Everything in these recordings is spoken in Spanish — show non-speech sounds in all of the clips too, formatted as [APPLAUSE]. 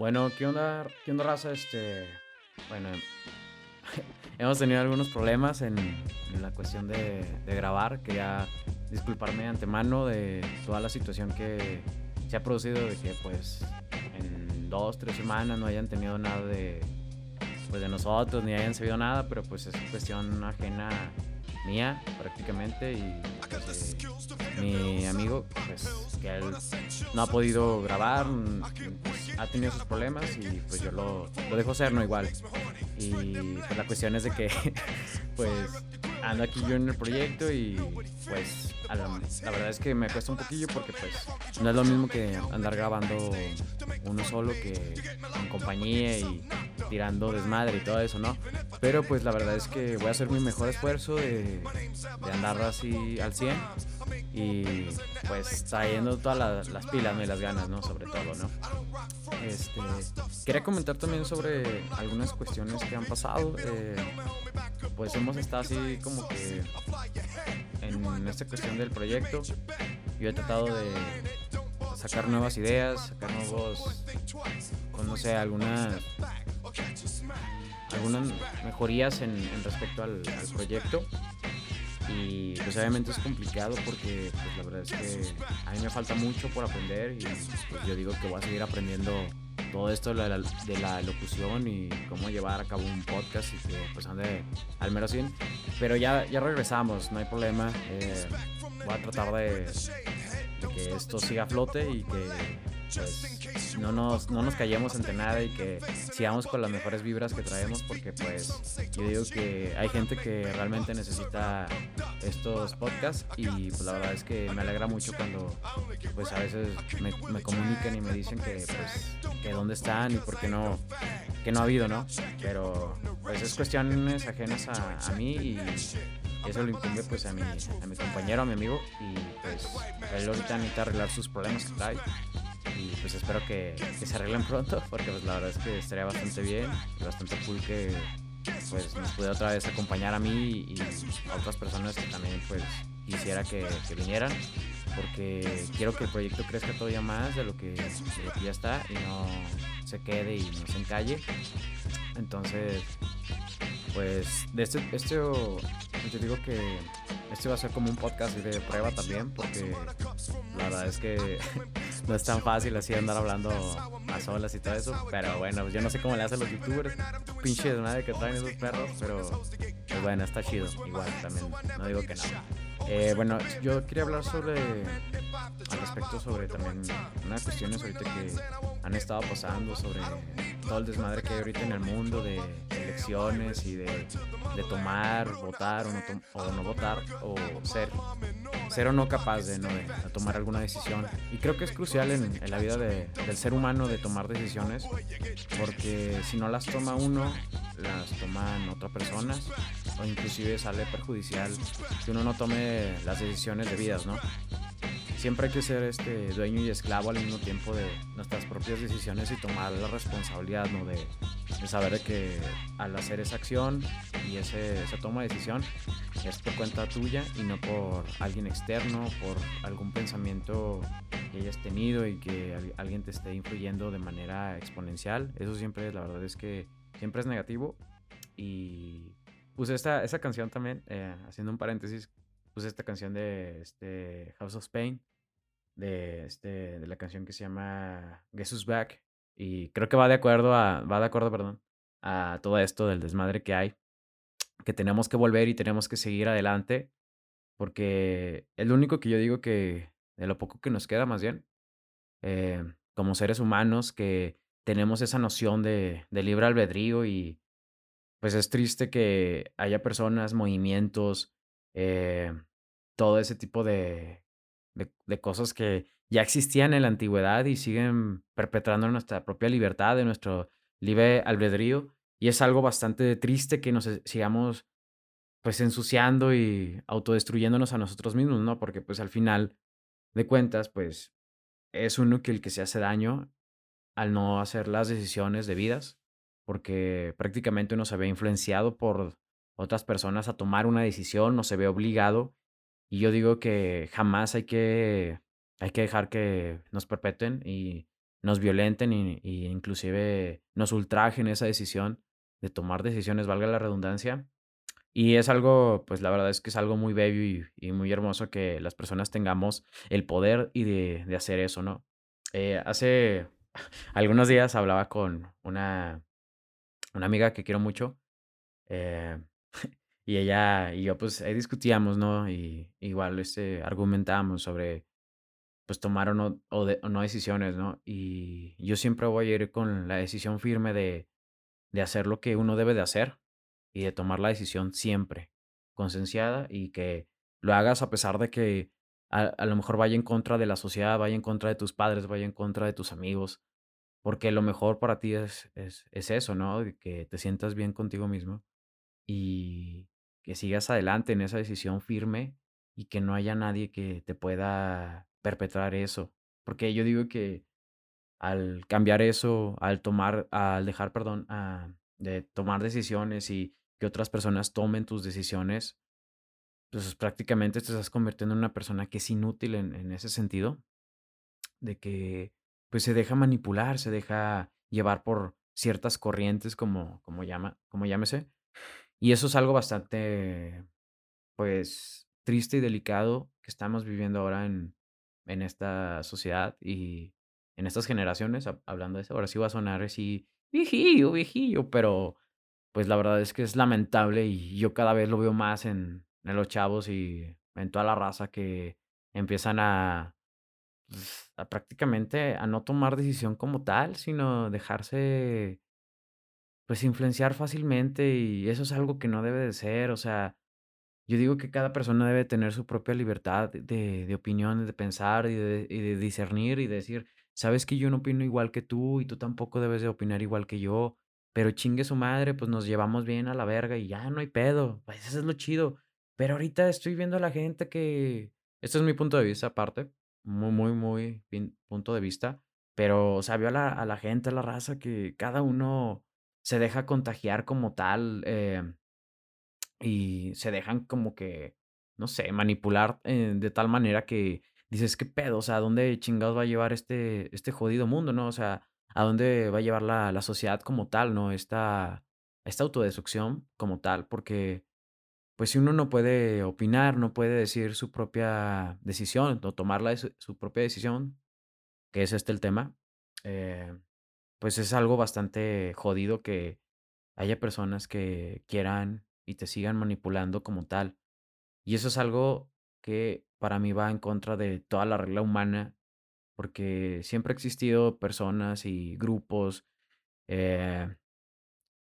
Bueno, ¿qué onda, qué onda, raza? Este, bueno, [LAUGHS] hemos tenido algunos problemas en, la cuestión de, de grabar. Quería disculparme de antemano de toda la situación que se ha producido de que, pues, en dos, tres semanas no hayan tenido nada de, pues, de nosotros, ni hayan sabido nada, pero pues es cuestión ajena mía prácticamente y eh, mi amigo pues que él no ha podido grabar ha tenido sus problemas y pues yo lo, lo dejo ser no igual. Y pues la cuestión es de que [LAUGHS] pues ando aquí yo en el proyecto y pues la, la verdad es que me cuesta un poquillo porque pues no es lo mismo que andar grabando uno solo que en compañía y tirando desmadre y todo eso, ¿no? Pero pues la verdad es que voy a hacer mi mejor esfuerzo de, de andar así al 100 y pues trayendo todas las, las pilas ¿no? y las ganas, ¿no? Sobre todo, ¿no? Este, quería comentar también sobre algunas cuestiones que han pasado. eh, pues hemos estado así como que en esta cuestión del proyecto. Yo he tratado de sacar nuevas ideas, sacar nuevos, pues, no sé, algunas algunas mejorías en, en respecto al, al proyecto. Y pues obviamente es complicado porque pues la verdad es que a mí me falta mucho por aprender y pues yo digo que voy a seguir aprendiendo todo esto de la, de la locución y cómo llevar a cabo un podcast y que pues ande al mero 100 pero ya, ya regresamos, no hay problema. Eh, voy a tratar de, de que esto siga a flote y que pues no nos, no nos callemos ante nada y que sigamos con las mejores vibras que traemos porque pues yo digo que hay gente que realmente necesita estos podcasts y pues la verdad es que me alegra mucho cuando pues a veces me, me comunican y me dicen que pues que dónde están y por qué no que no ha habido, ¿no? Pero pues es cuestiones ajenas a, a mí y eso lo incumbe pues a mi, a mi compañero, a mi amigo y pues él ahorita necesita arreglar sus problemas que trae y pues espero que, se arreglen [LAUGHS] pronto porque pues la verdad es que estaría bastante bien y bastante cool que pues nos pudiera otra vez acompañar a mí y a otras personas que también pues quisiera que, que vinieran porque quiero que el proyecto crezca todavía más de lo que, de lo que ya está y no se quede y no se encalle. Entonces pues de este, este yo digo que este va a ser como un podcast de prueba también porque la verdad es que [LAUGHS] no es tan fácil así andar hablando a solas y todo eso pero bueno yo no sé cómo le hacen los youtubers pinche de madre que traen esos perros pero pues bueno está chido igual también no digo que no. Eh, bueno yo quería hablar sobre al respecto sobre también unas cuestiones ahorita que han estado pasando sobre todo el desmadre que hay ahorita en el mundo de elecciones y de, de tomar, votar o no, to o no, votar o ser, ser o no capaz de, ¿no? de, de tomar alguna decisión. Y creo que es crucial en, en la vida de, del ser humano de tomar decisiones porque si no las toma uno, las toman otras personas o inclusive sale perjudicial que uno no tome las decisiones debidas, ¿no? Siempre hay que ser este dueño y esclavo al mismo tiempo de nuestras propias decisiones y tomar la responsabilidad ¿no? de, de, saber que al hacer esa acción y ese, esa toma de decisión es por cuenta tuya y no por alguien externo, por algún pensamiento que hayas tenido y que alguien te esté influyendo de manera exponencial. Eso siempre, la verdad es que siempre es negativo. Y puse esta, esta canción también, eh, haciendo un paréntesis, puse esta canción de este House of Pain, de, este, de la canción que se llama Guess Who's Back. Y creo que va de acuerdo a, va de acuerdo, perdón, a todo esto del desmadre que hay, que tenemos que volver y tenemos que seguir adelante, porque es lo único que yo digo que, de lo poco que nos queda más bien, eh, como seres humanos, que tenemos esa noción de, de libre albedrío y pues es triste que haya personas, movimientos, eh, todo ese tipo de, de, cosas que ya existían en la antigüedad y siguen perpetrando nuestra propia libertad, de nuestro libre albedrío. Y es algo bastante triste que nos sigamos pues ensuciando y autodestruyéndonos a nosotros mismos, ¿no? Porque pues al final de cuentas, pues es uno que el que se hace daño al no hacer las decisiones debidas, porque prácticamente uno se ve influenciado por otras personas a tomar una decisión, no se ve obligado. Y yo digo que jamás hay que, hay que dejar que nos perpetuen y nos violenten y, inclusive nos ultrajen esa decisión de tomar decisiones, valga la redundancia. Y es algo, pues la verdad es que es algo muy bello y, y muy hermoso que las personas tengamos el poder y de, de hacer eso, ¿no? Eh, hace [LAUGHS] algunos días hablaba con una, una amiga que quiero mucho eh, y ella y yo pues ahí discutíamos, ¿no? Y igual este, argumentábamos sobre pues tomar o no, o de- o no decisiones, ¿no? Y yo siempre voy a ir con la decisión firme de, de hacer lo que uno debe de hacer y de tomar la decisión siempre, concienciada y que lo hagas a pesar de que a, a lo mejor vaya en contra de la sociedad, vaya en contra de tus padres, vaya en contra de tus amigos, porque lo mejor para ti es, es, es eso, ¿no? Que te sientas bien contigo mismo y que sigas adelante en esa decisión firme y que no haya nadie que te pueda perpetrar eso. Porque yo digo que al cambiar eso, al tomar, al dejar, perdón, ah, de tomar decisiones y que otras personas tomen tus decisiones, pues prácticamente te estás convirtiendo en una persona que es inútil en, ese sentido, de que pues se deja manipular, se deja llevar por ciertas corrientes como, como llama, como llámese. Y eso es algo bastante, pues, triste y delicado que estamos viviendo ahora en, en esta sociedad y en estas generaciones, hab- hablando de eso. Ahora sí va a sonar así, viejillo, viejillo, pero pues la verdad es que es lamentable y yo cada vez lo veo más en, en los chavos y en toda la raza que empiezan a, pues, a prácticamente a no tomar decisión como tal, sino dejarse pues influenciar fácilmente y eso es algo que no debe de ser, o sea, yo digo que cada persona debe tener su propia libertad de, de opiniones, de pensar y de, y de discernir y de decir, sabes que yo no opino igual que tú y tú tampoco debes de opinar igual que yo, pero chingue su madre, pues nos llevamos bien a la verga y ya no hay pedo, pues eso es lo chido. Pero ahorita estoy viendo a la gente que, este es mi punto de vista aparte, muy, muy, muy punto de vista, pero, o sea, veo a la, a la gente, a la raza que cada uno se deja contagiar como tal. eh, y se dejan como que, no sé, manipular eh, de tal manera que dices, ¿qué pedo? O sea, ¿a dónde chingados va a llevar este, este jodido mundo, no? O sea, ¿a dónde va a llevar la, la sociedad como tal, no? Esta, esta autodestrucción como tal, porque pues si uno no puede opinar, no puede decir su propia decisión o tomar su propia decisión, que es este el tema, eh, pues es algo bastante jodido que haya personas que quieran y te sigan manipulando como tal. Y eso es algo que para mí va en contra de toda la regla humana, porque siempre ha existido personas y grupos, eh,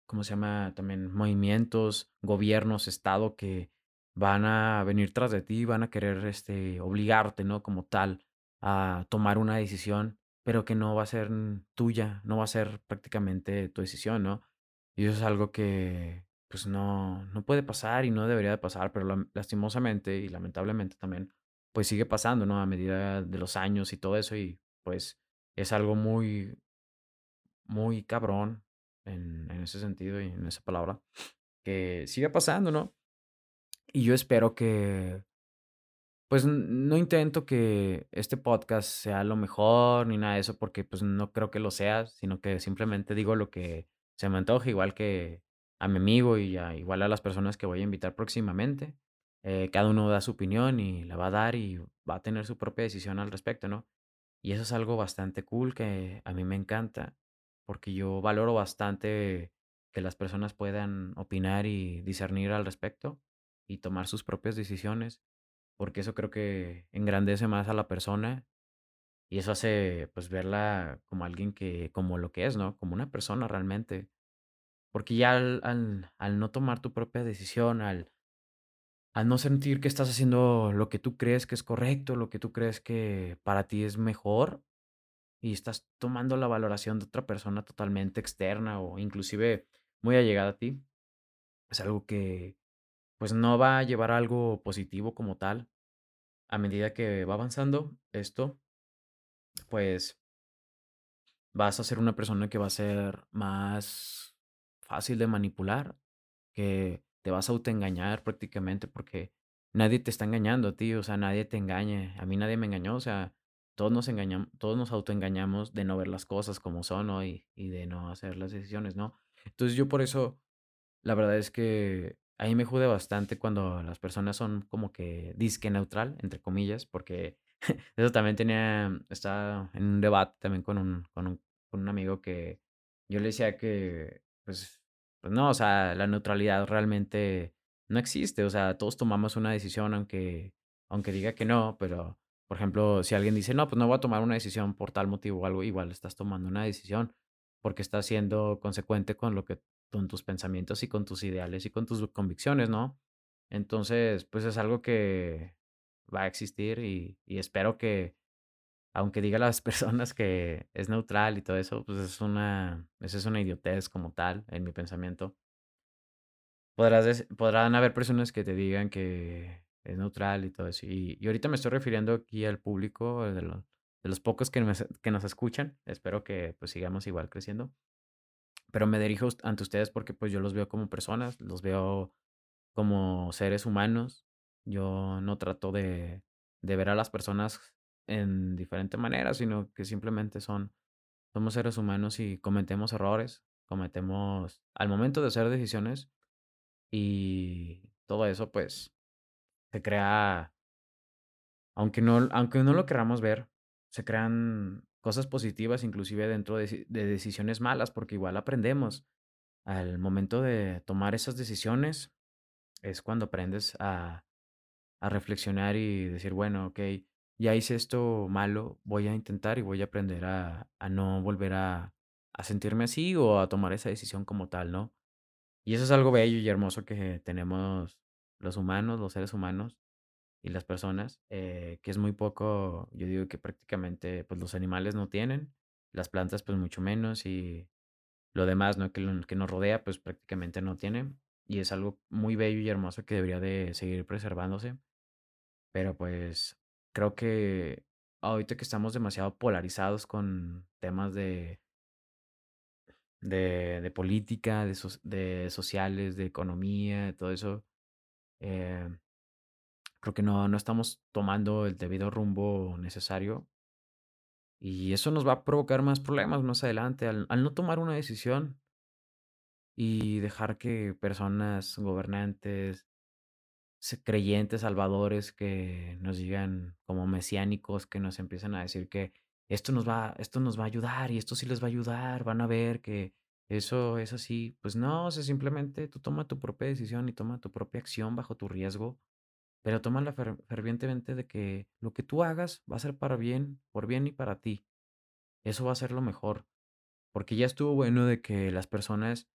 ¿cómo se llama? También movimientos, gobiernos, Estado que van a venir tras de ti, van a querer este, obligarte, ¿no? Como tal, a tomar una decisión, pero que no va a ser tuya, no va a ser prácticamente tu decisión, ¿no? Y eso es algo que, pues, no, no puede pasar y no debería de pasar, pero lastimosamente y lamentablemente también, pues sigue pasando, ¿no? A medida de los años y todo eso, y pues es algo muy, muy cabrón en, en ese sentido y en esa palabra, que sigue pasando, ¿no? Y yo espero que, pues no intento que este podcast sea lo mejor ni nada de eso, porque pues no creo que lo sea, sino que simplemente digo lo que se me antoja, igual que a mi amigo y a- igual a las personas que voy a invitar próximamente. Eh, cada uno da su opinión y la va a dar y va a tener su propia decisión al respecto, ¿no? Y eso es algo bastante cool que a mí me encanta, porque yo valoro bastante que las personas puedan opinar y discernir al respecto y tomar sus propias decisiones, porque eso creo que engrandece más a la persona y eso hace pues verla como alguien que, como lo que es, ¿no? Como una persona realmente. Porque ya al, al, al no tomar tu propia decisión, al, al no sentir que estás haciendo lo que tú crees que es correcto, lo que tú crees que para ti es mejor, y estás tomando la valoración de otra persona totalmente externa o inclusive muy allegada a ti, es algo que pues no va a llevar algo positivo como tal. A medida que va avanzando esto, pues vas a ser una persona que va a ser más fácil de manipular, que te vas a autoengañar prácticamente porque nadie te está engañando ti, o sea, nadie te engaña. A mí nadie me engañó, o sea, todos nos engañamos, todos nos autoengañamos de no ver las cosas como son, ¿no? Y, y de no hacer las decisiones, ¿no? Entonces yo por eso, la verdad es que ahí me jode bastante cuando las personas son como que disque neutral, entre comillas, porque [LAUGHS] eso también tenía, estaba en un debate también con un, con un, con un amigo que yo le decía que, pues, pues no, o sea, la neutralidad realmente no existe, o sea, todos tomamos una decisión aunque, aunque diga que no, pero, por ejemplo, si alguien dice, no, pues no voy a tomar una decisión por tal motivo o algo, igual estás tomando una decisión porque estás siendo consecuente con lo que, con tus pensamientos y con tus ideales y con tus convicciones, ¿no? Entonces, pues es algo que va a existir y, espero que, aunque diga a las [LAUGHS] personas que es neutral y todo eso, pues es una, esa es una idiotez como tal en mi pensamiento. Podrás podrán haber personas que te digan que es neutral y todo eso. Y, y ahorita me estoy refiriendo aquí al público, de los, de los pocos que, me- que nos escuchan. Espero que pues sigamos igual creciendo. Pero me dirijo ante ustedes porque pues yo los veo como personas, los veo como seres humanos. Yo no trato de, de ver a las personas en diferente manera, sino que simplemente son, somos seres humanos y cometemos errores, cometemos al momento de hacer decisiones y todo eso pues se crea, aunque no, aunque no lo queramos ver, se crean cosas positivas inclusive dentro de, de decisiones malas porque igual aprendemos. Al momento de tomar esas decisiones es cuando aprendes a reflexionar y decir, bueno, ok, ya hice esto malo, voy a intentar y voy a aprender a, no volver a sentirme así o a tomar esa decisión como tal, ¿no? Y eso es algo bello y hermoso que tenemos los humanos, los seres humanos y las personas, eh, que es muy poco, yo digo que prácticamente pues los animales no tienen, las plantas pues mucho menos y lo demás, ¿no? Que, lo- que nos rodea pues prácticamente no tiene. Y es algo muy bello y hermoso que debería de seguir preservándose. Pero pues creo que ahorita que estamos demasiado polarizados con temas de, de, de política, de, so- de sociales, de economía, de todo eso, eh, creo que no, no estamos tomando el debido rumbo necesario y eso nos va a provocar más problemas más adelante al, al no tomar una decisión y dejar que personas gobernantes creyentes, salvadores que nos digan como mesiánicos, que nos empiezan a decir que esto nos va, esto nos va a ayudar y esto sí les va a ayudar, van a ver que eso es así. Pues no, o simplemente tú toma tu propia decisión y toma tu propia acción bajo tu riesgo, pero tómala fer- fervientemente de que lo que tú hagas va a ser para bien, por bien y para ti. Eso va a ser lo mejor, porque ya estuvo bueno de que las personas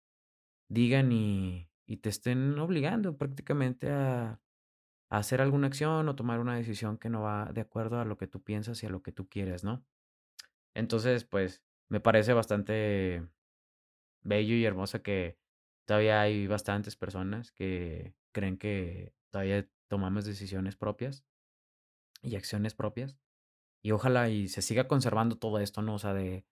digan y, y te estén obligando prácticamente a a hacer alguna acción o tomar una decisión que no va de acuerdo a lo que tú piensas y a lo que tú quieres, ¿no? Entonces, pues, me parece bastante bello y hermoso que todavía hay bastantes personas que creen que todavía tomamos decisiones propias y acciones propias. Y ojalá y se siga conservando todo esto, ¿no? O sea, de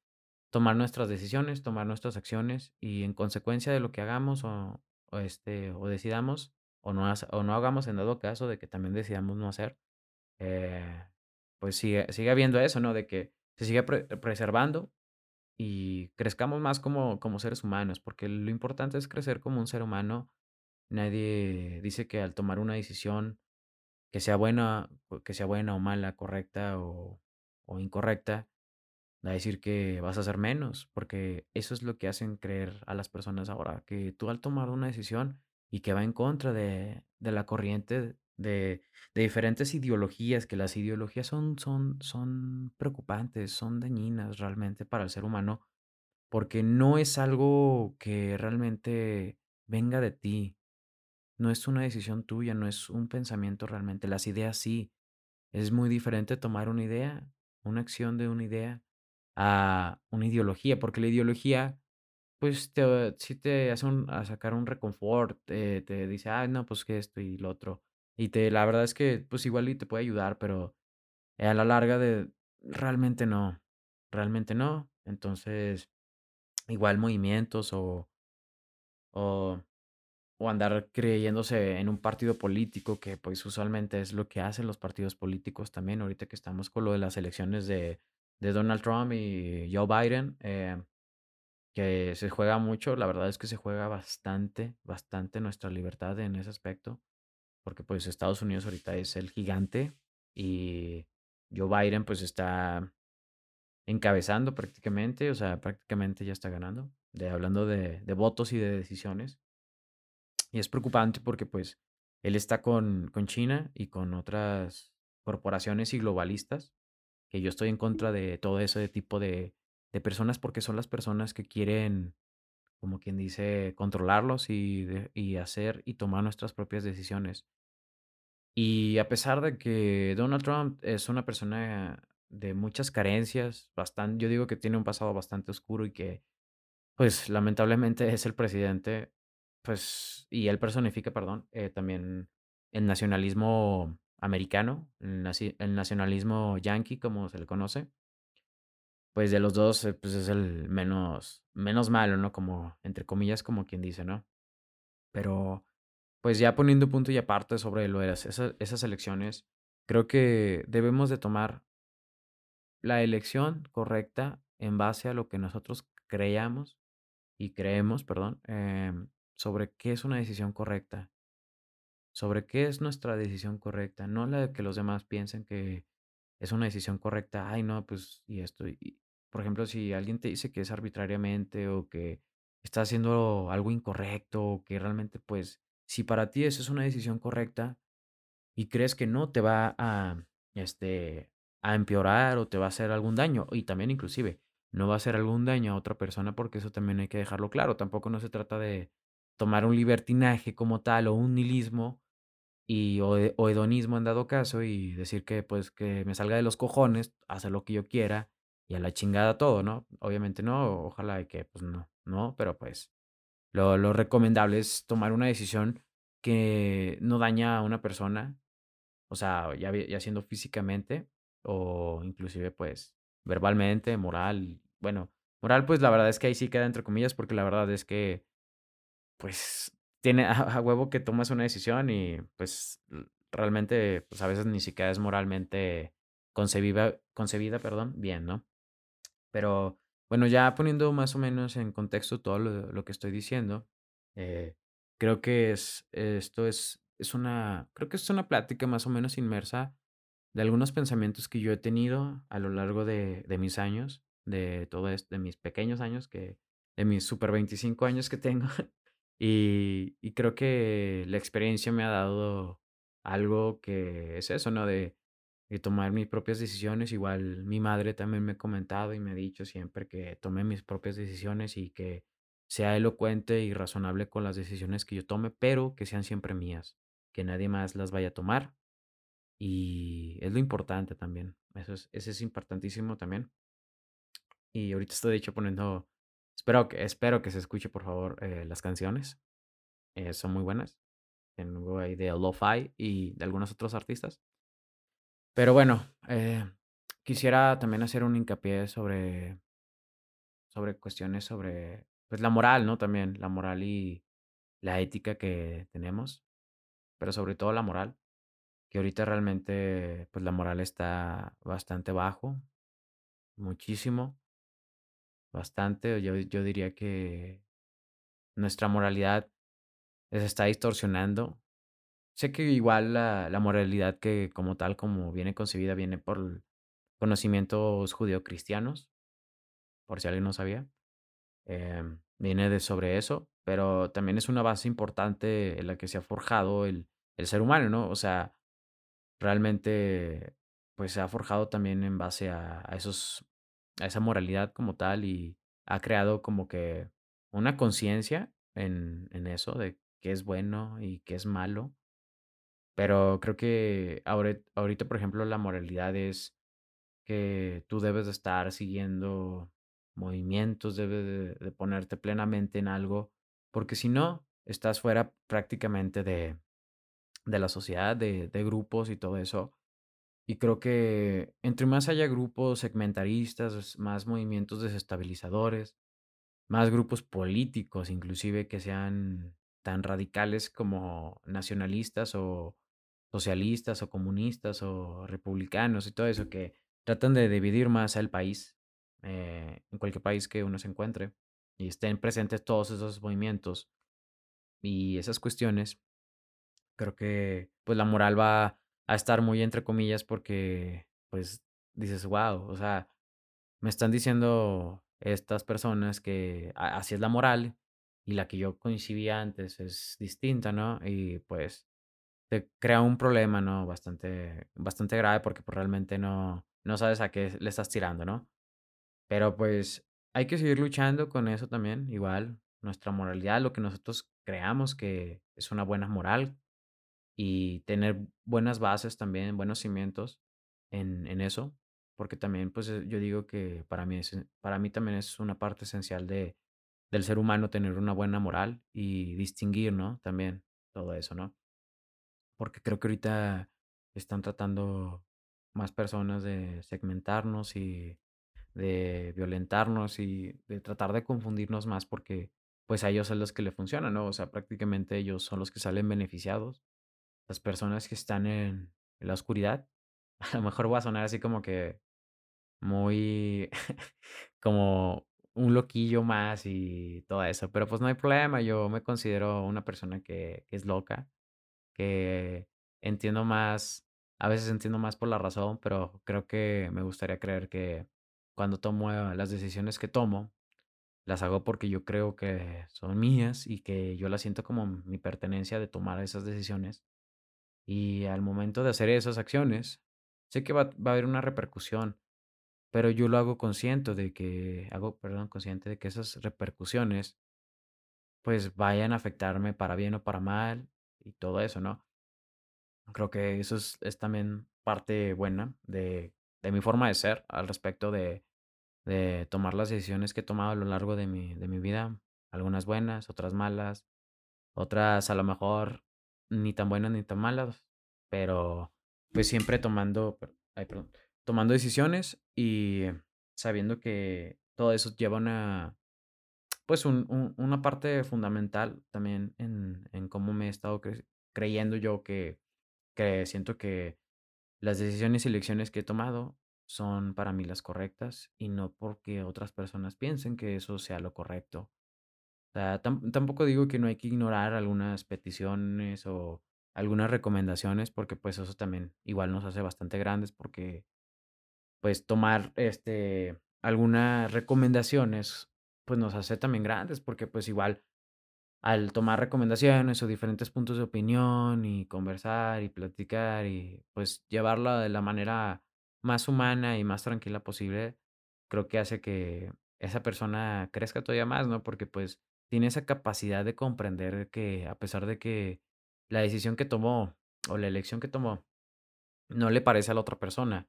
tomar nuestras decisiones, tomar nuestras acciones y en consecuencia de lo que hagamos o, o este, o decidamos o no, o no hagamos en dado caso de que también decidamos no hacer, eh, pues sigue, sigue habiendo eso, ¿no? De que se siga pre- preservando y crezcamos más como, como seres humanos, porque lo importante es crecer como un ser humano. Nadie dice que al tomar una decisión, que sea buena, que sea buena o mala, correcta o, o incorrecta, va a decir que vas a hacer menos, porque eso es lo que hacen creer a las personas ahora, que tú al tomar una decisión y que va en contra de, de la corriente de, de diferentes ideologías, que las ideologías son, son, son preocupantes, son dañinas realmente para el ser humano, porque no es algo que realmente venga de ti, no es una decisión tuya, no es un pensamiento realmente, las ideas sí, es muy diferente tomar una idea, una acción de una idea a una ideología, porque la ideología, pues, te, sí te hace un, a sacar un reconfort, te, te dice, ah, no, pues que esto y lo otro. Y te, la verdad es que, pues, igual y te puede ayudar, pero a la larga de, realmente no, realmente no. Entonces, igual movimientos o, o o andar creyéndose en un partido político, que pues usualmente es lo que hacen los partidos políticos también, ahorita que estamos con lo de las elecciones de, de Donald Trump y Joe Biden, eh, que se juega mucho, la verdad es que se juega bastante, bastante nuestra libertad en ese aspecto, porque pues Estados Unidos ahorita es el gigante y Joe Biden pues está encabezando prácticamente, o sea, prácticamente ya está ganando, de, hablando de, de votos y de decisiones. Y es preocupante porque pues él está con, con China y con otras corporaciones y globalistas, que yo estoy en contra de todo ese tipo de, de personas porque son las personas que quieren, como quien dice, controlarlos y, de- y hacer y tomar nuestras propias decisiones. Y a pesar de que Donald Trump es una persona de muchas carencias, bastante, yo digo que tiene un pasado bastante oscuro y que pues lamentablemente es el presidente, pues, y él personifica, perdón, eh, también el nacionalismo americano, el, el nacionalismo yankee, como se le conoce, pues de los dos, eh, pues es el menos, menos malo, ¿no? Como, entre comillas, como quien dice, ¿no? Pero, pues ya poniendo punto y aparte sobre lo de esas, esas elecciones, creo que debemos de tomar la elección correcta en base a lo que nosotros creamos y creemos, perdón, em, sobre qué es una decisión correcta, sobre qué es nuestra decisión correcta, no la de que los demás piensen que es una decisión correcta, ay, no, pues, y esto, por ejemplo, si alguien te dice que es arbitrariamente o que está haciendo algo incorrecto o que realmente, pues, si para ti eso es una decisión correcta, y crees que no te va a, este, a empeorar o te va a hacer algún daño, y también inclusive no va a hacer algún daño a otra persona, porque eso también hay que dejarlo claro. Tampoco no se trata de tomar un libertinaje como tal o un nihilismo y, o, he- o hedonismo en dado caso y decir que pues que me salga de los cojones, hacer lo que yo quiera y a la chingada todo, ¿no? Obviamente no, ojalá que pues no, no, pero pues lo, lo recomendable es tomar una decisión que no daña a una persona o sea, ya, ya siendo físicamente o inclusive pues verbalmente, moral. Bueno, moral pues la verdad es que ahí sí queda entre comillas porque la verdad es que pues tiene a, huevo que tomas una decisión y pues realmente pues a veces ni siquiera es moralmente concebida, concebida, perdón, bien, ¿no? Pero bueno, ya poniendo más o menos en contexto todo lo, lo que estoy diciendo, eh, creo que es, esto es, es una, creo que es una plática más o menos inmersa de algunos pensamientos que yo he tenido a lo largo de, de mis años, de todo esto, de mis pequeños años, que, de mis super 25 años que tengo. [LAUGHS] Y, y creo que la experiencia me ha dado algo que es eso, ¿no? De, de tomar mis propias decisiones. Igual mi madre también me ha comentado y me ha dicho siempre que tome mis propias decisiones y que sea elocuente y razonable con las decisiones que yo tome, pero que sean siempre mías, que nadie más las vaya a tomar y es lo importante también. Eso es, eso es importantísimo también. Y ahorita estoy de hecho poniendo, espero que, espero que se escuche por favor eh, las canciones. eh, son muy buenas. Tengo ahí de Lo-Fi y de algunos otros artistas. Pero bueno, eh, quisiera también hacer un hincapié sobre, sobre cuestiones sobre pues la moral, ¿no? También la moral y la ética que tenemos, pero sobre todo la moral, que ahorita realmente pues la moral está bastante bajo, muchísimo. Bastante, yo, yo diría que nuestra moralidad se está distorsionando. Sé que igual la, la moralidad que como tal, como viene concebida, viene por conocimientos judeocristianos, por si alguien no sabía. em, viene de sobre eso, pero también es una base importante en la que se ha forjado el, el ser humano, ¿no? O sea, realmente pues se ha forjado también en base a, a esos, a esa moralidad como tal y ha creado como que una conciencia en, en eso de qué es bueno y qué es malo. Pero creo que ahora, ahorita, por ejemplo, la moralidad es que tú debes de estar siguiendo movimientos, debes de, de ponerte plenamente en algo, porque si no, estás fuera prácticamente de, de la sociedad, de, de grupos y todo eso. Y creo que entre más haya grupos segmentaristas, más movimientos desestabilizadores, más grupos políticos, inclusive que sean tan radicales como nacionalistas o socialistas o comunistas o republicanos y todo eso que tratan de dividir más al país, eh, en cualquier país que uno se encuentre y estén presentes todos esos movimientos y esas cuestiones, creo que pues la moral va a estar muy entre comillas porque pues dices, wow, o sea, me están diciendo estas personas que así es la moral y la que yo concibía antes es distinta, ¿no? Y pues te crea un problema, ¿no? Bastante, bastante grave porque pues realmente no, no sabes a qué le estás tirando, ¿no? Pero pues hay que seguir luchando con eso también, igual, nuestra moralidad, lo que nosotros creamos que es una buena moral y tener buenas bases también, buenos cimientos en, en eso, porque también pues eh, yo digo que para mí, para mí también es una parte esencial de, del ser humano tener una buena moral y distinguir, ¿no? También todo eso, ¿no? Porque creo que ahorita están tratando más personas de segmentarnos y de violentarnos y de tratar de confundirnos más porque pues a ellos es los que le funcionan, ¿no? O sea, prácticamente ellos son los que salen beneficiados. Las personas que están en, la oscuridad, [LAUGHS] a lo mejor voy a sonar así como que muy [LAUGHS] como un loquillo más y todo eso, pero pues no hay problema, yo me considero una persona que, que es loca que entiendo más, a veces entiendo más por la razón, pero creo que me gustaría creer que cuando tomo eh, las decisiones que tomo, las hago porque yo creo que son mías y que yo las siento como mi pertenencia de tomar esas decisiones. Y al momento de hacer esas acciones, sé que va, a haber una repercusión, pero yo lo hago consciente de que, hago, perdón, consciente de que esas repercusiones pues vayan a afectarme para bien o para mal y todo eso, ¿no? Creo que eso es, es también parte buena de, de mi forma de ser al respecto de, de tomar las decisiones que he tomado a lo largo de mi, de mi vida. Algunas buenas, otras malas, otras a lo mejor ni tan buenas ni tan malas, pero pues siempre tomando, tomando decisiones y sabiendo que todo eso lleva una, pues un- un- una parte fundamental también en, en cómo me he estado cre- creyendo yo que, que siento que las decisiones y elecciones que he tomado son para mí las correctas y no porque otras personas piensen que eso sea lo correcto. Sea, tam- tampoco digo que no hay que ignorar algunas peticiones o algunas recomendaciones porque pues eso también igual nos hace bastante grandes porque pues tomar este algunas recomendaciones pues nos hace también grandes porque pues igual al tomar recomendaciones o diferentes puntos de opinión y conversar y platicar y pues llevarla de la manera más humana y más tranquila posible, creo que hace que esa persona crezca todavía más, ¿no? Porque pues tiene esa capacidad de comprender que a pesar de que la decisión que tomó o la elección que tomó no le parece a la otra persona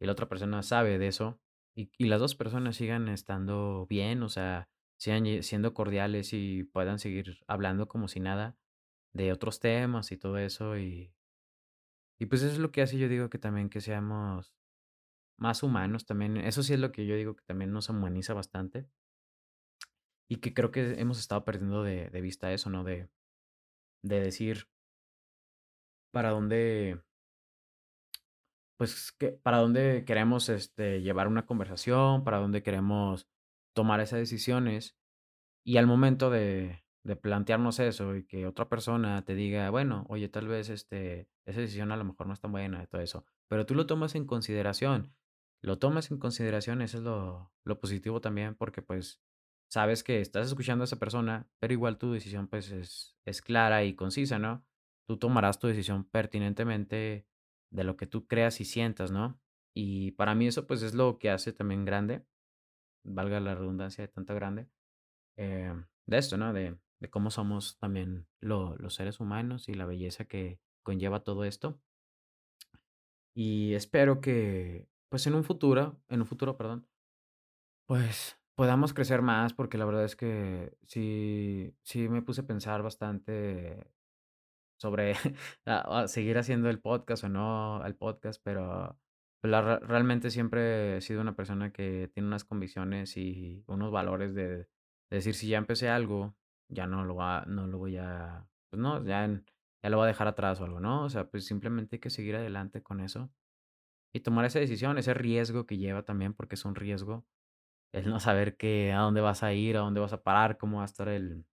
y la otra persona sabe de eso y, y las dos personas sigan estando bien, o sea, sigan siendo cordiales y puedan seguir hablando como si nada de otros temas y todo eso y, y pues eso es lo que hace yo digo que también que seamos más humanos también, eso sí es lo que yo digo que también nos humaniza bastante y que creo que hemos estado perdiendo de, de vista eso, ¿no? De, de decir para dónde Pues, que para dónde queremos, este, llevar una conversación, para dónde queremos tomar esas decisiones. Y al momento de de plantearnos eso y que otra persona te diga: "Bueno, oye, tal vez, este, esa decisión a lo mejor no es tan buena", y todo eso, pero tú lo tomas en consideración. Lo tomas en consideración, eso es lo lo positivo también, porque, pues, sabes que estás escuchando a esa persona, pero igual tu decisión, pues, es es clara y concisa, ¿no? Tú tomarás tu decisión pertinentemente de lo que tú creas y sientas, ¿no? Y para mí eso, pues, es lo que hace también grande, valga la redundancia de tanto grande, eh, de esto, ¿no? De, de cómo somos también lo- los seres humanos y la belleza que conlleva todo esto. Y espero que, pues en un futuro, en un futuro, perdón, pues podamos crecer más, porque la verdad es que sí, sí me puse a pensar bastante sobre [LAUGHS] seguir haciendo el podcast o no el podcast, pero pues, realmente siempre he sido una persona que tiene unas convicciones y unos valores de, de decir si ya empecé algo ya no lo va, no lo voy a, pues no, ya, ya lo voy a dejar atrás o algo, ¿no? O sea, pues simplemente hay que seguir adelante con eso y tomar esa decisión, ese riesgo que lleva también, porque es un riesgo, el no saber que, a dónde vas a ir, a dónde vas a parar, cómo va a estar el,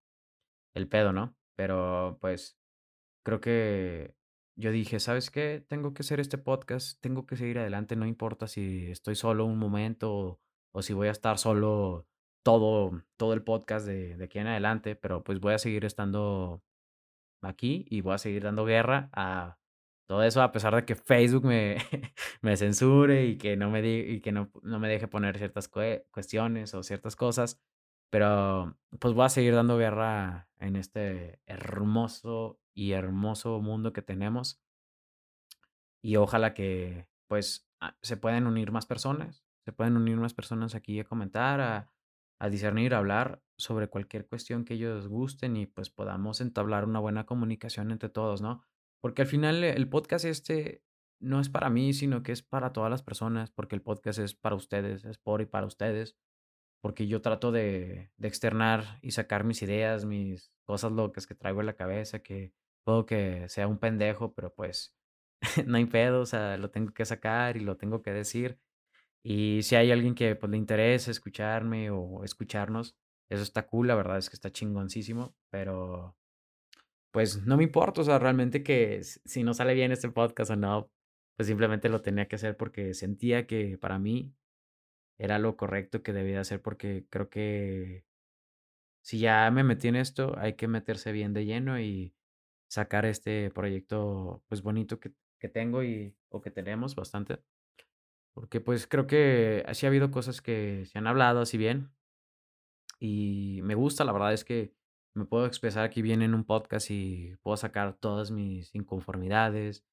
el pedo, ¿no? Pero pues creo que yo dije, ¿sabes qué? Tengo que hacer este podcast, tengo que seguir adelante, no importa si estoy solo un momento o, o si voy a estar solo todo, todo el podcast de, de aquí en adelante, pero pues voy a seguir estando aquí y voy a seguir dando guerra a todo eso, a pesar de que Facebook me, [LAUGHS] me censure y que no me, y que no, no me deje poner ciertas cue- cuestiones o ciertas cosas. Pero pues voy a seguir dando guerra en este hermoso y hermoso mundo que tenemos. Y ojalá que, pues, ah, se puedan unir más personas, se pueden unir más personas aquí a comentar, a, a discernir, a hablar sobre cualquier cuestión que ellos gusten y pues podamos entablar una buena comunicación entre todos, ¿no? Porque al final eh, el podcast este no es para mí, sino que es para todas las personas, porque el podcast es para ustedes, es por y para ustedes, porque yo trato de, de externar y sacar mis ideas, mis cosas locas que traigo en la cabeza, que puedo que sea un pendejo, pero pues [LAUGHS] no hay pedo, o sea, lo tengo que sacar y lo tengo que decir. Y si hay alguien que pues le interese escucharme o escucharnos, eso está cool, la verdad es que está chingoncísimo, pero pues no me importa, o sea, realmente que si no sale bien este podcast o no, pues simplemente lo tenía que hacer porque sentía que para mí era lo correcto que debía hacer porque creo que si ya me metí en esto, hay que meterse bien de lleno y sacar este proyecto pues bonito que, que tengo y o que tenemos bastante. Porque pues creo que sí ha habido cosas que se han hablado así bien y me gusta, la verdad es que me puedo expresar aquí bien en un podcast y puedo sacar todas mis inconformidades,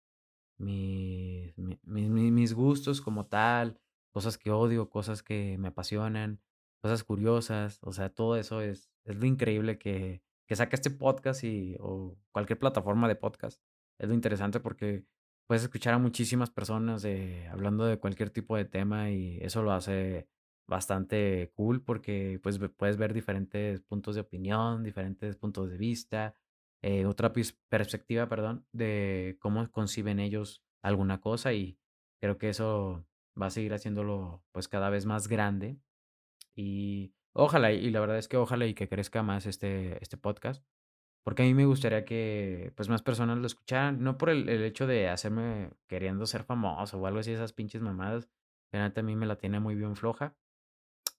mis, mi- mi- mi- mis gustos como tal, cosas que odio, cosas que me apasionan, cosas curiosas, o sea, todo eso es, es lo increíble que, que saca este podcast y, o cualquier plataforma de podcast. Es lo interesante porque puedes escuchar a muchísimas personas de, hablando de cualquier tipo de tema y eso lo hace bastante cool porque pues puedes ver diferentes puntos de opinión, diferentes puntos de vista eh, otra perspectiva, perdón, de cómo conciben ellos alguna cosa y creo que eso va a seguir haciéndolo pues cada vez más grande. Y ojalá, y la verdad es que ojalá y que crezca más este, este podcast, porque a mí me gustaría que pues más personas lo escucharan, no por el, el hecho de hacerme queriendo ser famoso o algo así, esas pinches mamadas, neta a mí me la tiene muy bien floja,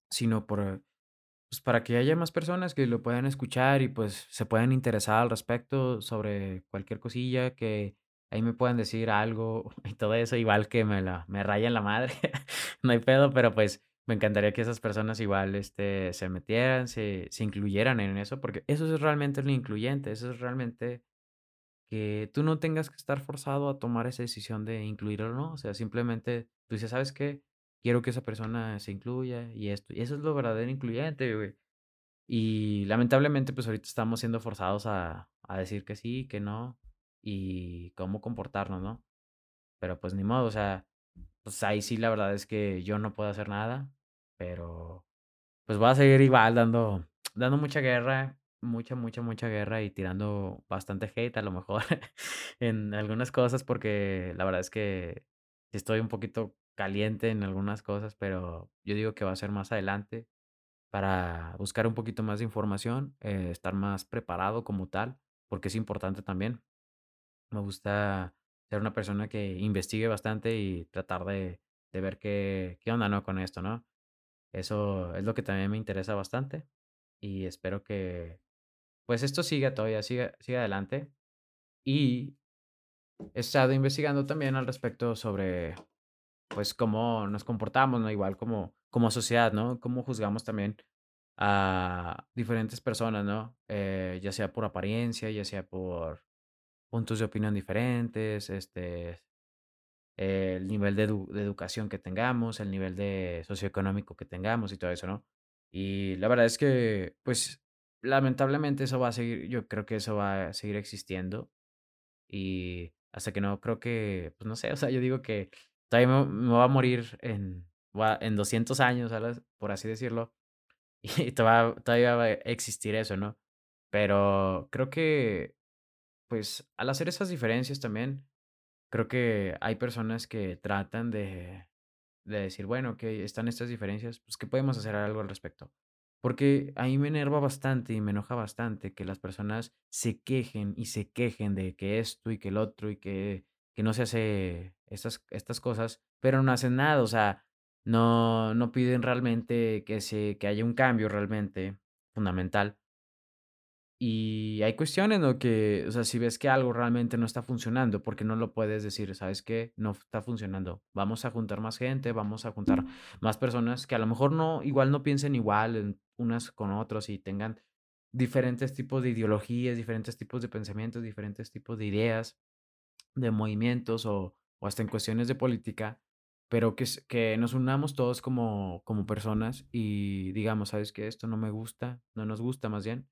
sino por pues para que haya más personas que lo puedan escuchar y pues se puedan interesar al respecto sobre cualquier cosilla, que ahí me puedan decir algo [LAUGHS] y todo eso, igual que me la, me rayan la madre, [LAUGHS] no hay pedo, pero pues me encantaría que esas personas igual este, se metieran, se, se incluyeran en eso, porque eso es realmente lo incluyente, eso es realmente que tú no tengas que estar forzado a tomar esa decisión de incluir o no, o sea, simplemente tú dices, ¿sabes qué? Quiero que esa persona se incluya y esto, y eso es lo verdadero incluyente, güey. Y lamentablemente, pues ahorita estamos siendo forzados a, a decir que sí, que no, y cómo comportarnos, ¿no? Pero pues ni modo, o sea, pues ahí sí la verdad es que yo no puedo hacer nada, pero pues voy a seguir igual dando, [TSK] dando mucha guerra, mucha, mucha, mucha guerra y tirando bastante hate a lo mejor [LAUGHS] en algunas cosas, porque la verdad es que estoy un poquito caliente en algunas cosas, pero yo digo que va a ser más adelante para buscar un poquito más de información, eh, estar más preparado como tal, porque es importante también. Me gusta ser una persona que investigue bastante y tratar de, de ver qué, qué onda, ¿no? Con esto, ¿no? Eso es lo que también me interesa bastante y espero que, pues, esto siga todavía, siga, siga adelante. Y he estado investigando también al respecto sobre, pues, cómo nos comportamos, ¿no? Igual como, como sociedad, ¿no? Cómo juzgamos también a diferentes personas, ¿no? Eh, ya sea por apariencia, ya sea por puntos de opinión diferentes, este, el nivel de, edu- de educación que tengamos, el nivel de socioeconómico que tengamos y todo eso, ¿no? Y la verdad es que, pues, lamentablemente eso va a seguir, yo creo que eso va a seguir existiendo y hasta que no, creo que, pues no sé, o sea, yo digo que todavía me, me voy a morir en, en 200 años. Por así decirlo, [LAUGHS] y todavía, va a existir eso, ¿no? Pero creo que, pues, al hacer esas diferencias también, creo que hay personas que tratan de de decir, bueno, okey, están estas diferencias, pues, ¿qué podemos hacer algo al respecto? Porque a mí me enerva bastante y me enoja bastante que las personas se quejen y se quejen de que esto y que el otro y que que no se hace estas estas cosas, pero no hacen nada, o sea, no no piden realmente que se que haya un cambio realmente fundamental. Y hay cuestiones, ¿no? Que, o sea, si ves que algo realmente no está funcionando, ¿por qué no lo puedes decir? ¿Sabes qué? No está funcionando. Vamos a juntar más gente, vamos a juntar más personas que a lo mejor no, igual no piensen igual en unas con otros y tengan diferentes tipos de ideologías, diferentes tipos de pensamientos, diferentes tipos de ideas, de movimientos o, o hasta en cuestiones de política, pero que, que nos unamos todos como, como personas y digamos, ¿sabes qué? Esto no me gusta, no nos gusta más bien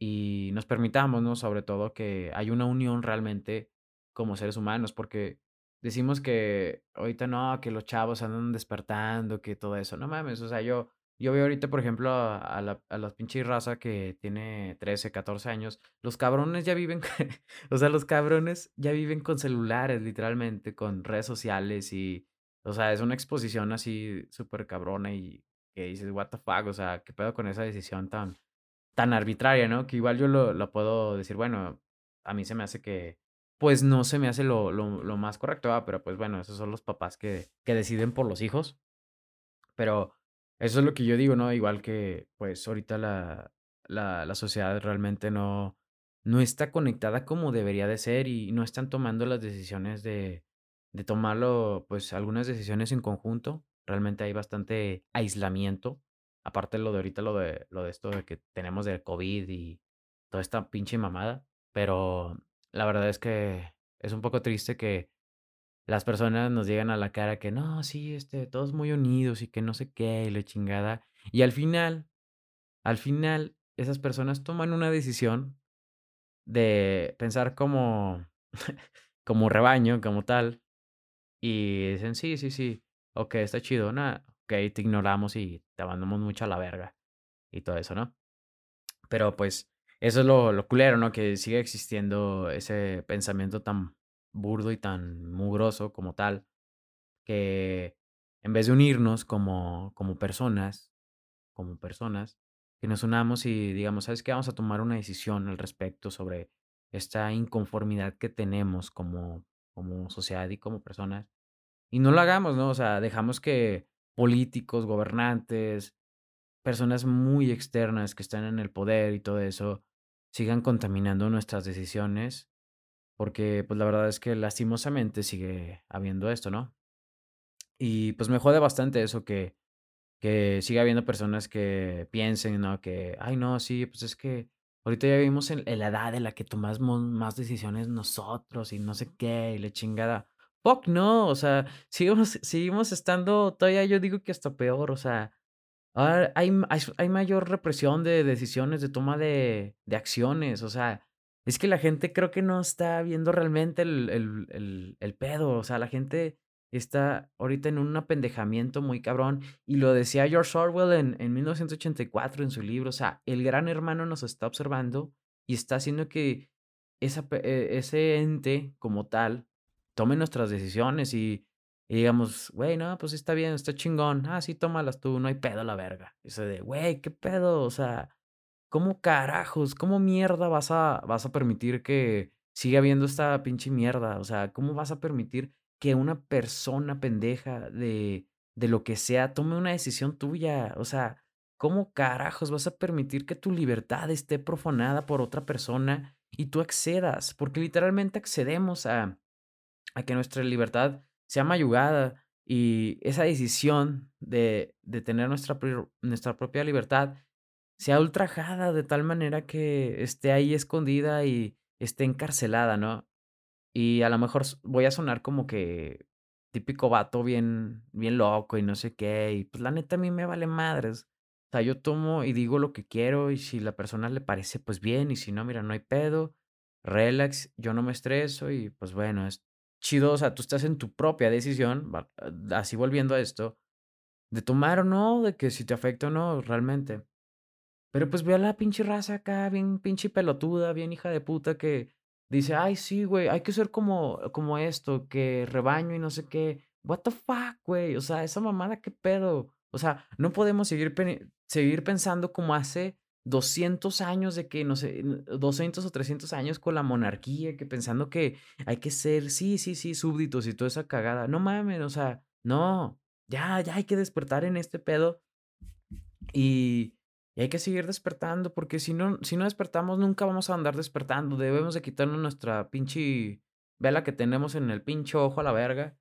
y nos permitamos, ¿no? Sobre todo que hay una unión realmente como seres humanos, porque decimos que ahorita no, que los chavos andan despertando, que todo eso. No mames, o sea, yo, yo veo ahorita, por ejemplo, a, a la, a la pinche raza que tiene 13 14 años, los cabrones ya viven, [LAUGHS] o sea, los cabrones ya viven con celulares, literalmente, con redes sociales y, o sea, es una exposición así súper cabrona y que dices, what the fuck, o sea, ¿qué pedo con esa decisión tan tan arbitraria, ¿no? Que igual yo lo lo puedo decir, bueno, a mí se me hace que, pues, no se me hace lo lo lo más correcto, ¿verdad? Pero, pues, bueno, esos son los papás que que deciden por los hijos. Pero eso es lo que yo digo, ¿no? Igual que, pues, ahorita la la la sociedad realmente no no está conectada como debería de ser, y no están tomando las decisiones de de tomarlo, pues, algunas decisiones en conjunto. Realmente hay bastante aislamiento, aparte lo de ahorita, lo de lo de esto de que tenemos del COVID y toda esta pinche mamada, pero la verdad es que es un poco triste que las personas nos llegan a la cara que no, sí, este, todos muy unidos y que no sé qué, y la chingada. Y al final, al final, esas personas toman una decisión de pensar como, [LAUGHS] como rebaño, como tal, y dicen, sí, sí, sí, ok, está chido, nada, ok, te ignoramos y te abandonamos mucho a la verga y todo eso, ¿no? Pero pues eso es lo, lo culero, ¿no? Que sigue existiendo ese pensamiento tan burdo y tan mugroso como tal que en vez de unirnos como, como personas, como personas, que nos unamos y digamos, ¿sabes qué? Vamos a tomar una decisión al respecto sobre esta inconformidad que tenemos como, como sociedad y como personas. Y no lo hagamos, ¿no? O sea, dejamos que políticos, gobernantes, personas muy externas que están en el poder y todo eso, sigan contaminando nuestras decisiones, porque pues la verdad es que lastimosamente sigue habiendo esto, ¿no? Y pues me jode bastante eso que, que siga habiendo personas que piensen, ¿no? Que, ay, no, sí, pues es que ahorita ya vivimos en, en la edad en la que tomamos más decisiones nosotros y no sé qué, y la chingada. Fuck, no, o sea, seguimos, seguimos estando, todavía yo digo que hasta peor, o sea, Ahora hay hay hay mayor represión de decisiones, de toma de de acciones, o sea, es que la gente creo que no está viendo realmente el el el el pedo, o sea, la gente está ahorita en un apendejamiento muy cabrón, y lo decía George Orwell en en 1984 en su libro, o sea, el gran hermano nos está observando y está haciendo que e ese ente como tal tome nuestras decisiones y digamos, güey, no, pues está bien, está chingón. Ah, sí, tómalas tú, no hay pedo la verga. Eso de, güey, ¿qué pedo? O sea, ¿cómo carajos? ¿Cómo mierda vas a, vas a permitir que siga habiendo esta pinche mierda? O sea, ¿cómo vas a permitir que una persona pendeja de, de lo que sea tome una decisión tuya? O sea, ¿cómo carajos vas a permitir que tu libertad esté profanada por otra persona y tú accedas? Porque literalmente accedemos a a que nuestra libertad sea mayugada y esa decisión de, de tener nuestra, nuestra propia libertad sea ultrajada de tal manera que esté ahí escondida y esté encarcelada, ¿no? Y a lo mejor voy a sonar como que típico vato bien, bien loco y no sé qué. Y pues la neta a mí me vale madres. O sea, yo tomo y digo lo que quiero y si la persona le parece, pues bien. Y si no, mira, no hay pedo. Relax, yo no me estreso y pues bueno, es chido. O sea, tú estás en tu propia decisión, así volviendo a esto, de tomar o no, de que si te afecta o no, realmente. Pero, pues, veo a la pinche raza acá bien pinche pelotuda, bien hija de puta, que dice: "Ay, sí, güey, hay que ser como como esto, que rebaño y no sé qué". What the fuck, güey, o sea, esa mamada, ¿qué pedo? O sea, no podemos seguir seguir pensando como hace 200 años de que, no sé, 200 o 300 años con la monarquía, que pensando que hay que ser, sí, sí, sí, súbditos y toda esa cagada. No mames, o sea, no, ya, ya hay que despertar en este pedo y y hay que seguir despertando, porque si no si no despertamos, nunca vamos a andar despertando. Debemos de quitarnos nuestra pinche vela que tenemos en el pinche ojo a la verga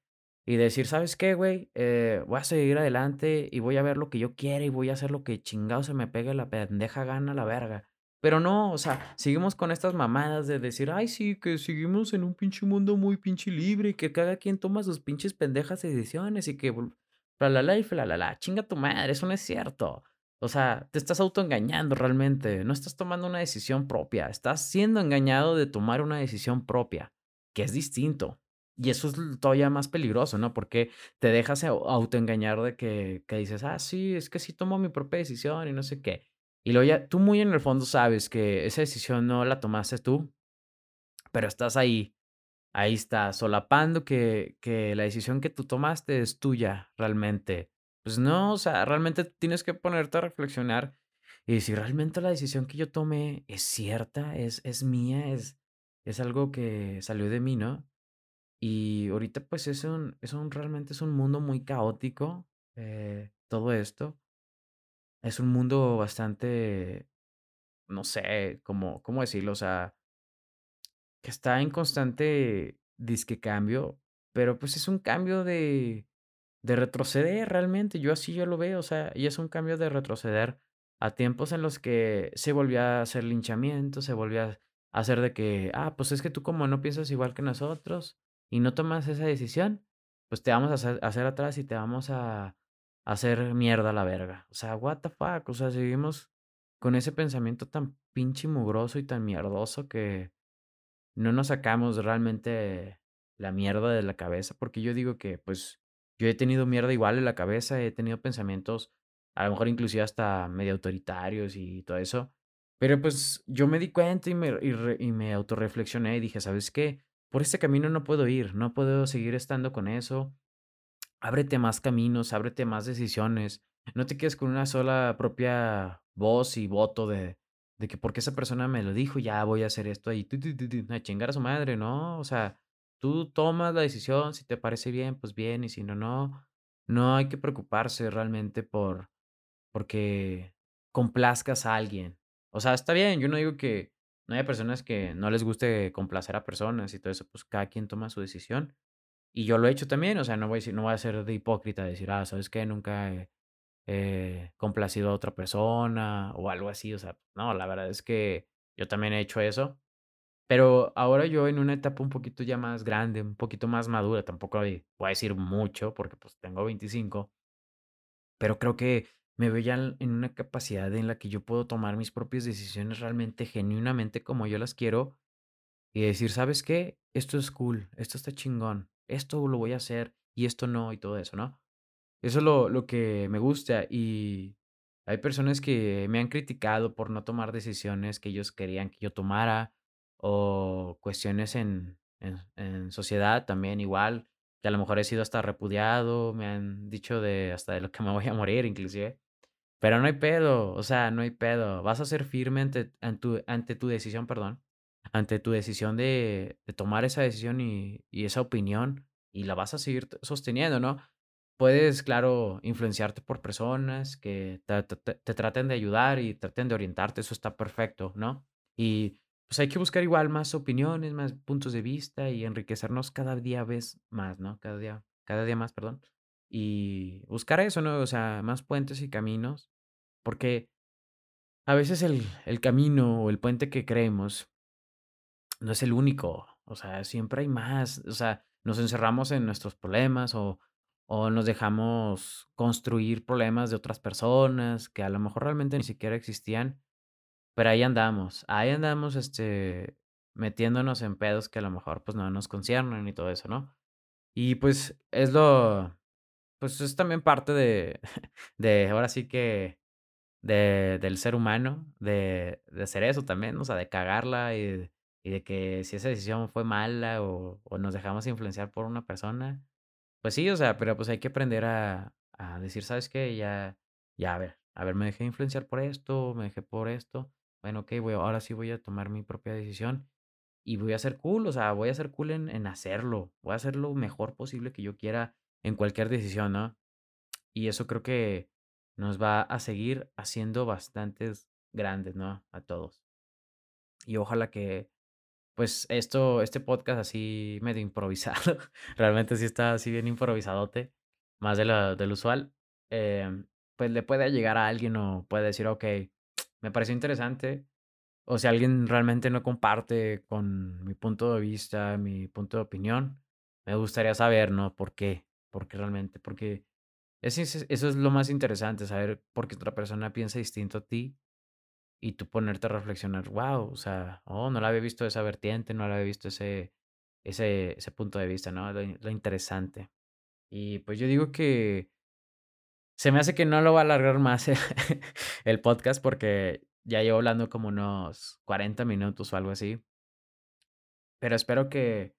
y decir: "¿Sabes qué, güey? Eh, voy a seguir adelante y voy a ver lo que yo quiera y voy a hacer lo que chingado se me pegue la pendeja gana a la verga". Pero no, o sea, seguimos con estas mamadas de decir: "Ay, sí, que seguimos en un pinche mundo muy pinche libre y que cada quien toma sus pinches pendejas decisiones y que bl la y la Chinga tu madre, eso no es cierto. O sea, te estás autoengañando realmente, no estás tomando una decisión propia, estás siendo engañado de tomar una decisión propia, que es distinto. Y eso es todavía más peligroso, ¿no? Porque te dejas au autoengañar de que que dices: "Ah, sí, es que sí tomo mi propia decisión y no sé qué". Y luego ya tú muy en el fondo sabes que esa decisión no la tomaste tú, pero estás ahí, ahí estás, solapando que que la decisión que tú tomaste es tuya realmente. Pues no, o sea, realmente tienes que ponerte a reflexionar y si realmente la decisión que yo tomé es cierta, es es mía, es es algo que salió de mí, ¿no? Y ahorita, pues, es un es un realmente es un mundo muy caótico, eh, todo esto. Es un mundo bastante, no sé, cómo cómo decirlo, o sea que está en constante disque cambio, pero, pues, es un cambio de de retroceder realmente, yo así yo lo veo, o sea, y es un cambio de retroceder a tiempos en los que se volvía a hacer linchamiento, se volvía a hacer de que: "Ah, pues, es que tú como no piensas igual que nosotros y no tomas esa decisión, pues, te vamos a hacer atrás y te vamos a hacer mierda a la verga". O sea, what the fuck, o sea, seguimos con ese pensamiento tan pinche mugroso y tan mierdoso que no nos sacamos realmente la mierda de la cabeza, porque yo digo que, pues, yo he tenido mierda igual en la cabeza, he tenido pensamientos, a lo mejor inclusive hasta medio autoritarios y todo eso, pero, pues, yo me di cuenta y me y me autorreflexioné y dije: "¿Sabes qué? Por este camino no puedo ir, no puedo seguir estando con eso. Ábrete más caminos, ábrete más decisiones, no te quedes con una sola propia voz y voto de de que porque esa persona me lo dijo, ya voy a hacer esto tu, a chingar a su madre", ¿no? O sea, tú tomas la decisión, si te parece bien, pues bien, y si no, no. No hay que preocuparse realmente por porque complazcas a alguien. O sea, está bien, yo no digo que no haya personas que no les guste complacer a personas y todo eso, pues, cada quien toma su decisión. Y yo lo he hecho también, o sea, no voy a decir no voy a ser de hipócrita, decir: "Ah, ¿sabes qué? Nunca he complacido a otra persona", o algo así, o sea, no, la verdad es que yo también he hecho eso. Pero ahora yo en una etapa un poquito ya más grande, un poquito más madura, tampoco voy a decir mucho, porque, pues, tengo 25 pero creo que me veo ya en una capacidad en la que yo puedo tomar mis propias decisiones realmente, genuinamente como yo las quiero, y decir: "¿Sabes qué? Esto es cool, esto está chingón, esto lo voy a hacer y esto no", y todo eso, ¿no? Eso es lo lo que me gusta, y hay personas que me han criticado por no tomar decisiones que ellos querían que yo tomara, o cuestiones en en en sociedad también igual, que a lo mejor he sido hasta repudiado, me han dicho de hasta de lo que me voy a morir inclusive, pero no hay pedo, o sea, no hay pedo, vas a ser firme ante en tu ante tu decisión, perdón, ante tu decisión de de tomar esa decisión y y esa opinión, y la vas a seguir sosteniendo, ¿no? Puedes, claro, influenciarte por personas que te te te traten de ayudar y traten de orientarte, eso está perfecto, ¿no? Y, pues, hay que buscar igual más opiniones, más puntos de vista y enriquecernos cada día vez más, ¿no? Cada día cada día más, perdón, y buscar eso, ¿no? O sea, más puentes y caminos, porque a veces el el camino o el puente que creemos no es el único, o sea, siempre hay más, o sea, nos encerramos en nuestros problemas o o nos dejamos construir problemas de otras personas que a lo mejor realmente ni siquiera existían, pero ahí andamos, ahí andamos, este, metiéndonos en pedos que a lo mejor, pues, no nos conciernen y todo eso, ¿no? Y, pues, es lo pues, es también parte de [LAUGHS] de ahora sí que de, del ser humano, de, de hacer eso también, o sea, de cagarla y, y de que si esa decisión fue mala o, o nos dejamos influenciar por una persona, pues sí, o sea, pero pues hay que aprender a, a decir, ¿sabes qué? Ya, ya, a ver, a ver, me dejé influenciar por esto, me dejé por esto. Bueno, ok, voy, ahora sí voy a tomar mi propia decisión y voy a ser cool, o sea, voy a ser cool en, en hacerlo, voy a hacer lo mejor posible que yo quiera en cualquier decisión, ¿no? Y eso creo que nos va a seguir haciendo bastantes grandes, ¿no? A todos. Y ojalá que, pues, esto, este podcast así medio improvisado, [LAUGHS] realmente sí está así bien improvisadote, más de lo, del usual, em, pues le puede llegar a alguien o puede decir, ok, me pareció interesante, o si alguien realmente no comparte con mi punto de vista, mi punto de opinión, me gustaría saber, ¿no? ¿Por qué? Porque realmente, porque eso es, eso es lo más interesante, saber por qué otra persona piensa distinto a ti y tú ponerte a reflexionar, wow, o sea, oh, no la había visto esa vertiente, no la había visto ese, ese, ese punto de vista, ¿no? Lo, lo interesante. Y pues yo digo que se me hace que no lo va a alargar más el [LAUGHS] podcast porque ya llevo hablando como unos 40 minutos o algo así. Pero espero que,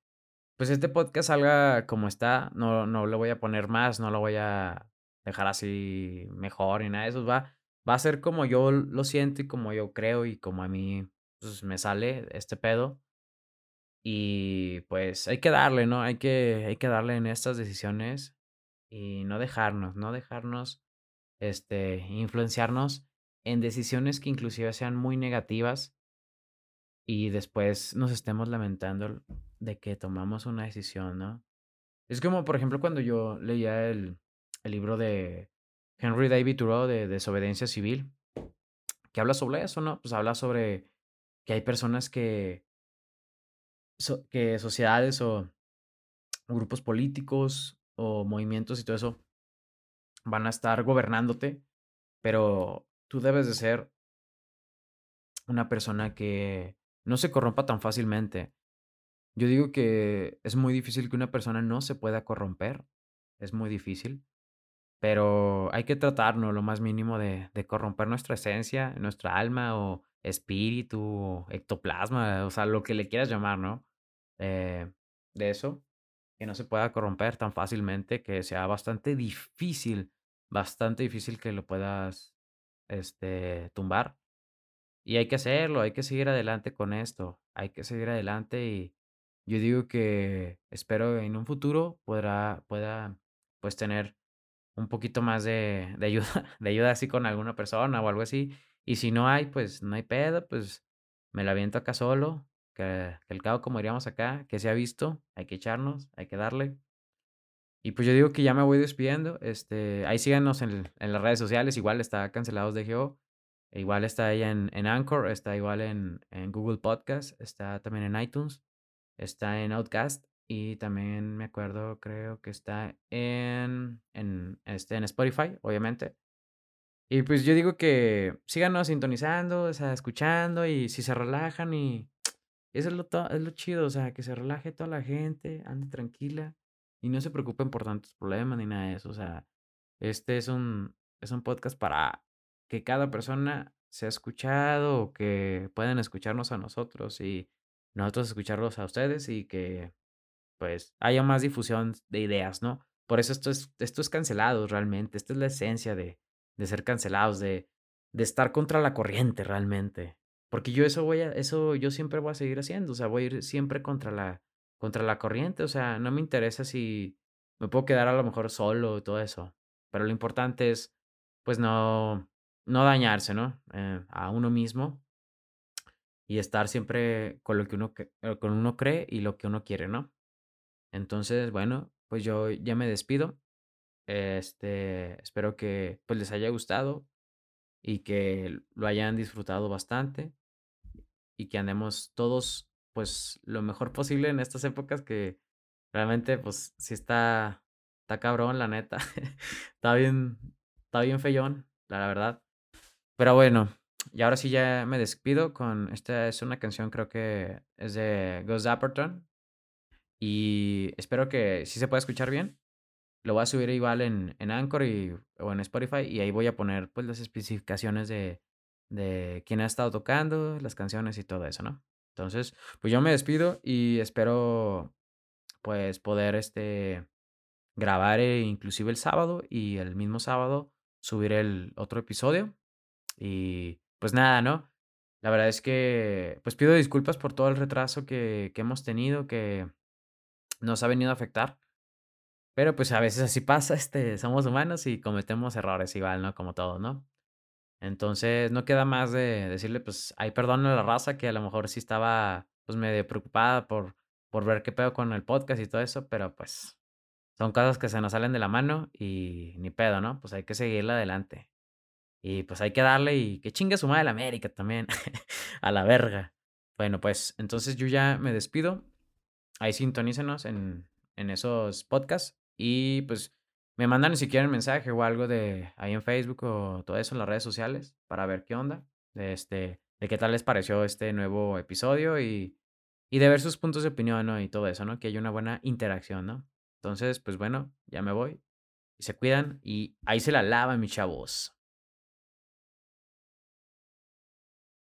pues este podcast salga como está. No, no lo voy a poner más, no lo voy a dejar así mejor ni nada de eso. Va, va a ser como yo lo siento y como yo creo y como a mí pues, me sale este pedo. Y pues hay que darle, ¿no? Hay que, hay que darle en estas decisiones y no dejarnos, no dejarnos este, influenciarnos en decisiones que inclusive sean muy negativas y después nos estemos lamentando de que tomamos una decisión, ¿no? Es como, por ejemplo, cuando yo leía el, el libro de Henry David Thoreau de Desobediencia Civil, que habla sobre eso, ¿no? Pues habla sobre que hay personas que, que sociedades o grupos políticos o movimientos y todo eso van a estar gobernándote, pero tú debes de ser una persona que no se corrompa tan fácilmente. Yo digo que es muy difícil que una persona no se pueda corromper, es muy difícil, pero hay que tratarnos lo más mínimo de, corromper nuestra esencia, nuestra alma o espíritu, o ectoplasma, o sea, lo que le quieras llamar, ¿no? Eh, de eso, que no se pueda corromper tan fácilmente, que sea bastante difícil, bastante difícil que lo puedas este, tumbar. Y hay que hacerlo, hay que seguir adelante con esto, hay que seguir adelante y yo digo que espero en un futuro podrá, pueda pues tener un poquito más de, de ayuda, [LAUGHS] de ayuda así con alguna persona o algo así. Y si no hay, pues no hay pedo, pues me la aviento acá solo, que, el cabo como diríamos acá, que se ha visto, hay que echarnos, hay que darle. Y pues yo digo que ya me voy despidiendo. Este, ahí síganos en, en las redes sociales. Igual está Cancelados de Geo. Igual está ahí en, en Anchor. Está igual en, en Google Podcast. Está también en iTunes. Está en Outcast. Y también me acuerdo, creo que está en, en, este, en Spotify, obviamente. Y pues yo digo que síganos sintonizando, o escuchando y si se relajan y eso es lo, es lo chido, o sea, que se relaje toda la gente, ande tranquila y no se preocupen por tantos problemas ni nada de eso. O sea, este es un, es un podcast para que cada persona sea escuchado o que puedan escucharnos a nosotros y nosotros escucharlos a ustedes y que pues haya más difusión de ideas, ¿no? Por eso esto es, esto es cancelado realmente. Esta es la esencia de, de ser cancelados, de, de estar contra la corriente realmente. Porque yo eso voy a, eso yo siempre voy a seguir haciendo. O sea, voy a ir siempre contra la, contra la corriente, o sea, no me interesa si me puedo quedar a lo mejor solo y todo eso, pero lo importante es, pues, no, no dañarse, ¿no? Eh, a uno mismo y estar siempre con lo que uno, eh, con uno cree y lo que uno quiere, ¿no? Entonces, bueno, pues yo ya me despido. Este, espero que pues les haya gustado y que lo hayan disfrutado bastante y que andemos todos pues lo mejor [LAUGHS] posible en estas épocas que realmente pues sí está, está cabrón, la neta. [LAUGHS] está bien, está bien feyón, la verdad. Pero bueno, y ahora sí ya me despido con, esta es una canción creo que es de Ghost Apperton y espero que sí se pueda escuchar bien. lo voy a subir igual en, en Anchor y, o en Spotify y ahí voy a poner pues las especificaciones de, de quién ha estado tocando, las canciones y todo eso, ¿no? Entonces, pues yo me despido y espero pues poder este grabar eh, inclusive el sábado y el mismo sábado subir el otro episodio. Y pues nada, ¿no? La verdad es que pues pido disculpas por todo el retraso que, que hemos tenido, que nos ha venido a afectar. Pero pues a veces así pasa, este, somos humanos y cometemos errores igual, ¿no? Como todos, ¿no? Entonces, no queda más de decirle, pues, ay, perdón a la raza que a lo mejor sí estaba, pues, medio preocupada por, por ver qué pedo con el podcast y todo eso, pero pues son cosas que se nos salen de la mano y ni pedo, ¿no? Pues hay que seguirle adelante. Y pues hay que darle y que chingue su madre la América también, [LAUGHS] a la verga. Bueno, pues entonces yo ya me despido. Ahí sintonícenos en, en esos podcasts y pues me mandan si quieren mensaje o algo de ahí en Facebook o todo eso en las redes sociales para ver qué onda, de, este, de qué tal les pareció este nuevo episodio y, y de ver sus puntos de opinión ¿no? y todo eso, ¿no? Que haya una buena interacción, ¿no? Entonces, pues bueno, ya me voy. Y se cuidan y ahí se la lavan, mis chavos.